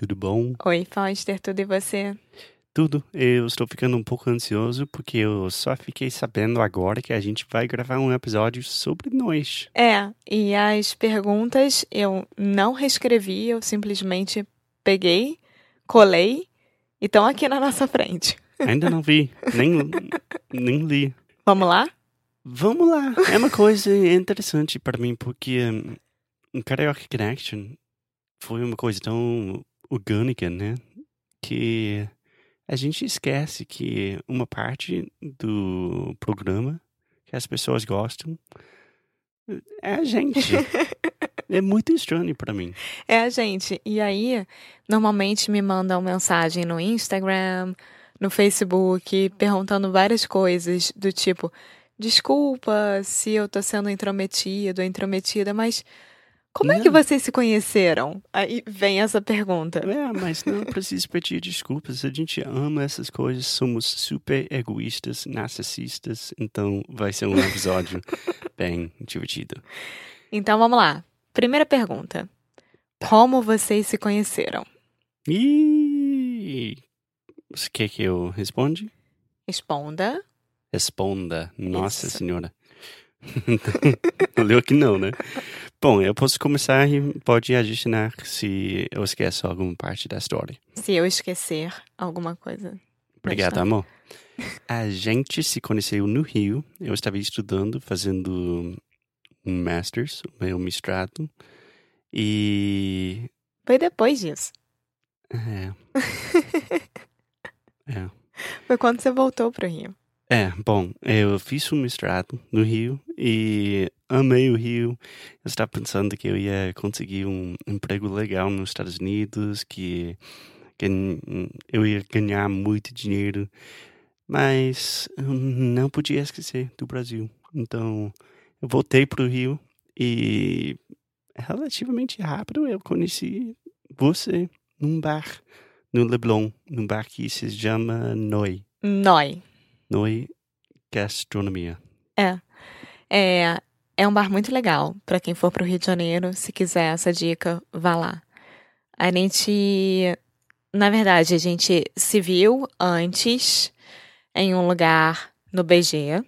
tudo bom? Oi, Foster, tudo e você? Tudo. Eu estou ficando um pouco ansioso porque eu só fiquei sabendo agora que a gente vai gravar um episódio sobre nós. É, e as perguntas eu não reescrevi, eu simplesmente peguei, colei e estão aqui na nossa frente. Ainda não vi, nem, nem li. Vamos lá? Vamos lá. É uma coisa interessante para mim porque um, Karaoke Connection foi uma coisa tão orgânica, né? Que a gente esquece que uma parte do programa que as pessoas gostam é a gente. é muito estranho para mim. É a gente. E aí, normalmente me mandam mensagem no Instagram, no Facebook, perguntando várias coisas do tipo: desculpa se eu tô sendo intrometido ou intrometida, mas como é que vocês se conheceram? Aí vem essa pergunta. É, mas não precisa pedir desculpas. A gente ama essas coisas, somos super egoístas, narcisistas, então vai ser um episódio bem divertido. Então vamos lá. Primeira pergunta. Como vocês se conheceram? E você quer que eu responde? Responda. Responda. Nossa Isso. senhora. Leu que não, né? Bom, eu posso começar e pode adicionar se eu esqueço alguma parte da história. Se eu esquecer alguma coisa. Obrigado, amor. A gente se conheceu no Rio. Eu estava estudando, fazendo um Masters, o meu mestrado. E. Foi depois disso. É. é. Foi quando você voltou pro Rio. É, bom, eu fiz um mestrado no Rio e amei o Rio. Eu estava pensando que eu ia conseguir um emprego legal nos Estados Unidos, que, que eu ia ganhar muito dinheiro, mas eu não podia esquecer do Brasil. Então, eu voltei para o Rio e relativamente rápido eu conheci você num bar no Leblon, num bar que se chama Noi. Noi. Noi Gastronomia. É. É, é um bar muito legal. Pra quem for pro Rio de Janeiro, se quiser essa dica, vá lá. A gente. Na verdade, a gente se viu antes em um lugar no BG,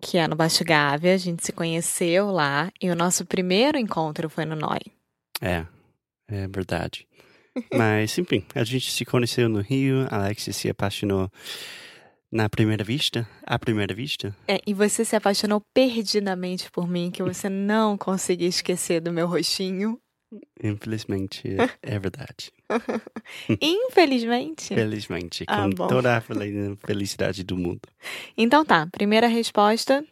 que é no Baixo Gávea. A gente se conheceu lá e o nosso primeiro encontro foi no Noi. É, é verdade. Mas, enfim, a gente se conheceu no Rio, a Alexia se apaixonou na primeira vista, à primeira vista. É, e você se apaixonou perdidamente por mim, que você não conseguia esquecer do meu rostinho. Infelizmente, é verdade. Infelizmente. Felizmente, Ah, com bom. toda a fel- felicidade do mundo. Então tá, primeira resposta.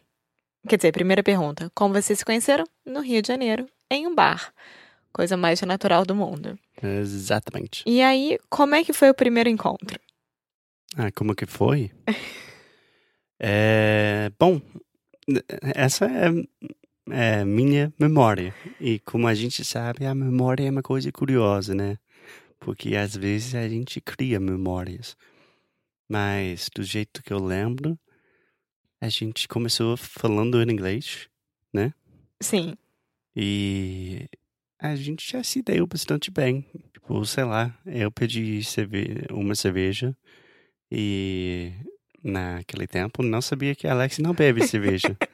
Quer dizer, primeira pergunta. Como vocês se conheceram? No Rio de Janeiro, em um bar. Coisa mais natural do mundo. Exatamente. E aí, como é que foi o primeiro encontro? Ah, como que foi? É, bom, essa é, é minha memória. E como a gente sabe, a memória é uma coisa curiosa, né? Porque às vezes a gente cria memórias. Mas do jeito que eu lembro, a gente começou falando em inglês Sim. e a gente já se deu bastante bem. Tipo, sei lá, eu pedi cerve uma cerveja e naquele tempo não sabia que a Alex não bebe cerveja.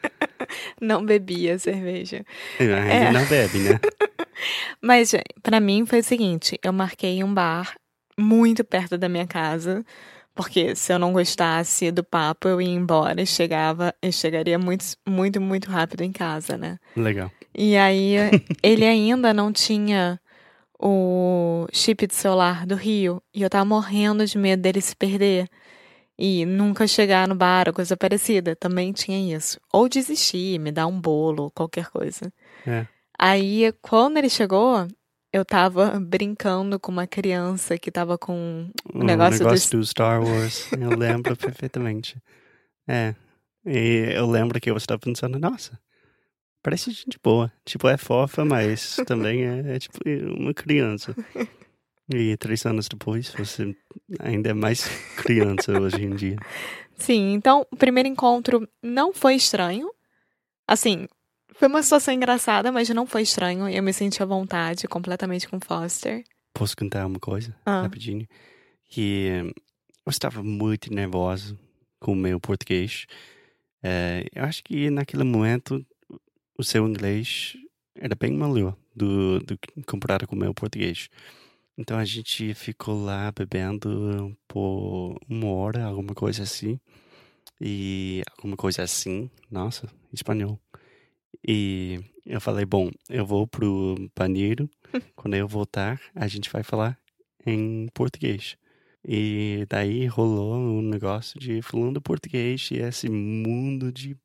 Não bebia cerveja. Ainda É. não bebe, né? Mas pra mim foi o seguinte: eu marquei um bar muito perto da minha casa, Porque se eu não gostasse do papo, eu ia embora e chegava, e chegaria muito, muito, muito rápido em casa, né? Legal. E aí ele ainda não tinha o chip de celular do Rio. E eu tava morrendo de medo dele se perder. E nunca chegar no bar ou coisa parecida. Também tinha isso. Ou desistir, me dar um bolo, qualquer coisa. É. Aí, quando ele chegou, eu tava brincando com uma criança que tava com o O negócio, negócio do... do Star Wars. Eu lembro perfeitamente. É. E eu lembro que eu estava pensando, nossa, parece gente boa. Tipo, é fofa, mas também é, é tipo uma criança. E três anos depois, você ainda é mais criança hoje em dia. Sim, então o primeiro encontro não foi estranho. Assim, foi uma situação engraçada, mas não foi estranho. Eu me senti à vontade completamente com Foster. Posso contar uma coisa, Ah. rapidinho? Que eu estava muito nervoso com o meu português. Eh, eu acho que naquele momento o seu inglês era bem melhor do, do comparado com o meu português. Então a gente ficou lá bebendo por uma hora, alguma coisa assim. E alguma coisa assim, nossa, espanhol. E eu falei, bom, eu vou pro banheiro. Quando eu voltar, a gente vai falar em português. E daí rolou um negócio de falando português e esse mundo de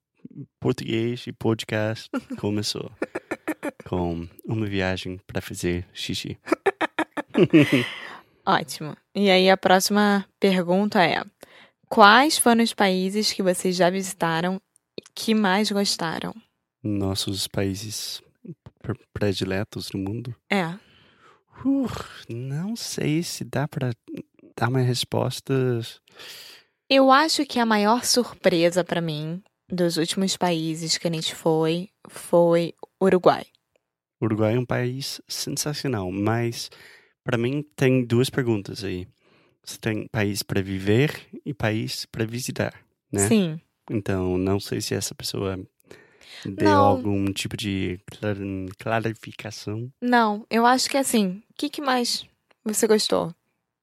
português e podcast começou com uma viagem para fazer xixi. Ótimo. E aí a próxima pergunta é: Quais foram os países que vocês já visitaram e que mais gostaram? Nossos países pre- prediletos do mundo. É. Uh, não sei se dá para dar uma resposta. Eu acho que a maior surpresa pra mim dos últimos países que a gente foi foi Uruguai. Uruguai é um país sensacional, mas para mim tem duas perguntas aí. Você tem país para viver e país para visitar, né? Sim. Então, não sei se essa pessoa deu Não. algum tipo de clar- clarificação. Não, eu acho que assim, o que, que mais você gostou?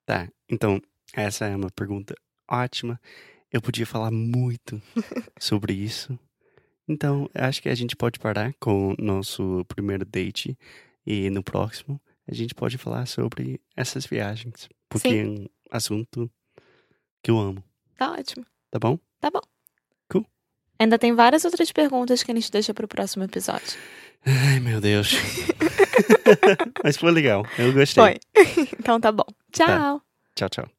Tá, então, essa é uma pergunta ótima. Eu podia falar muito sobre isso. Então, acho que a gente pode parar com o nosso primeiro date e no próximo a gente pode falar sobre essas viagens, porque Sim. é um assunto que eu amo, Tá ótimo. tá bom? Tá bom. Cool. Ainda tem várias outras perguntas que a gente deixa pro próximo episódio. Ai, meu Deus. Mas foi legal, eu gostei. Foi. então tá bom. Tchau. Tchau, tchau.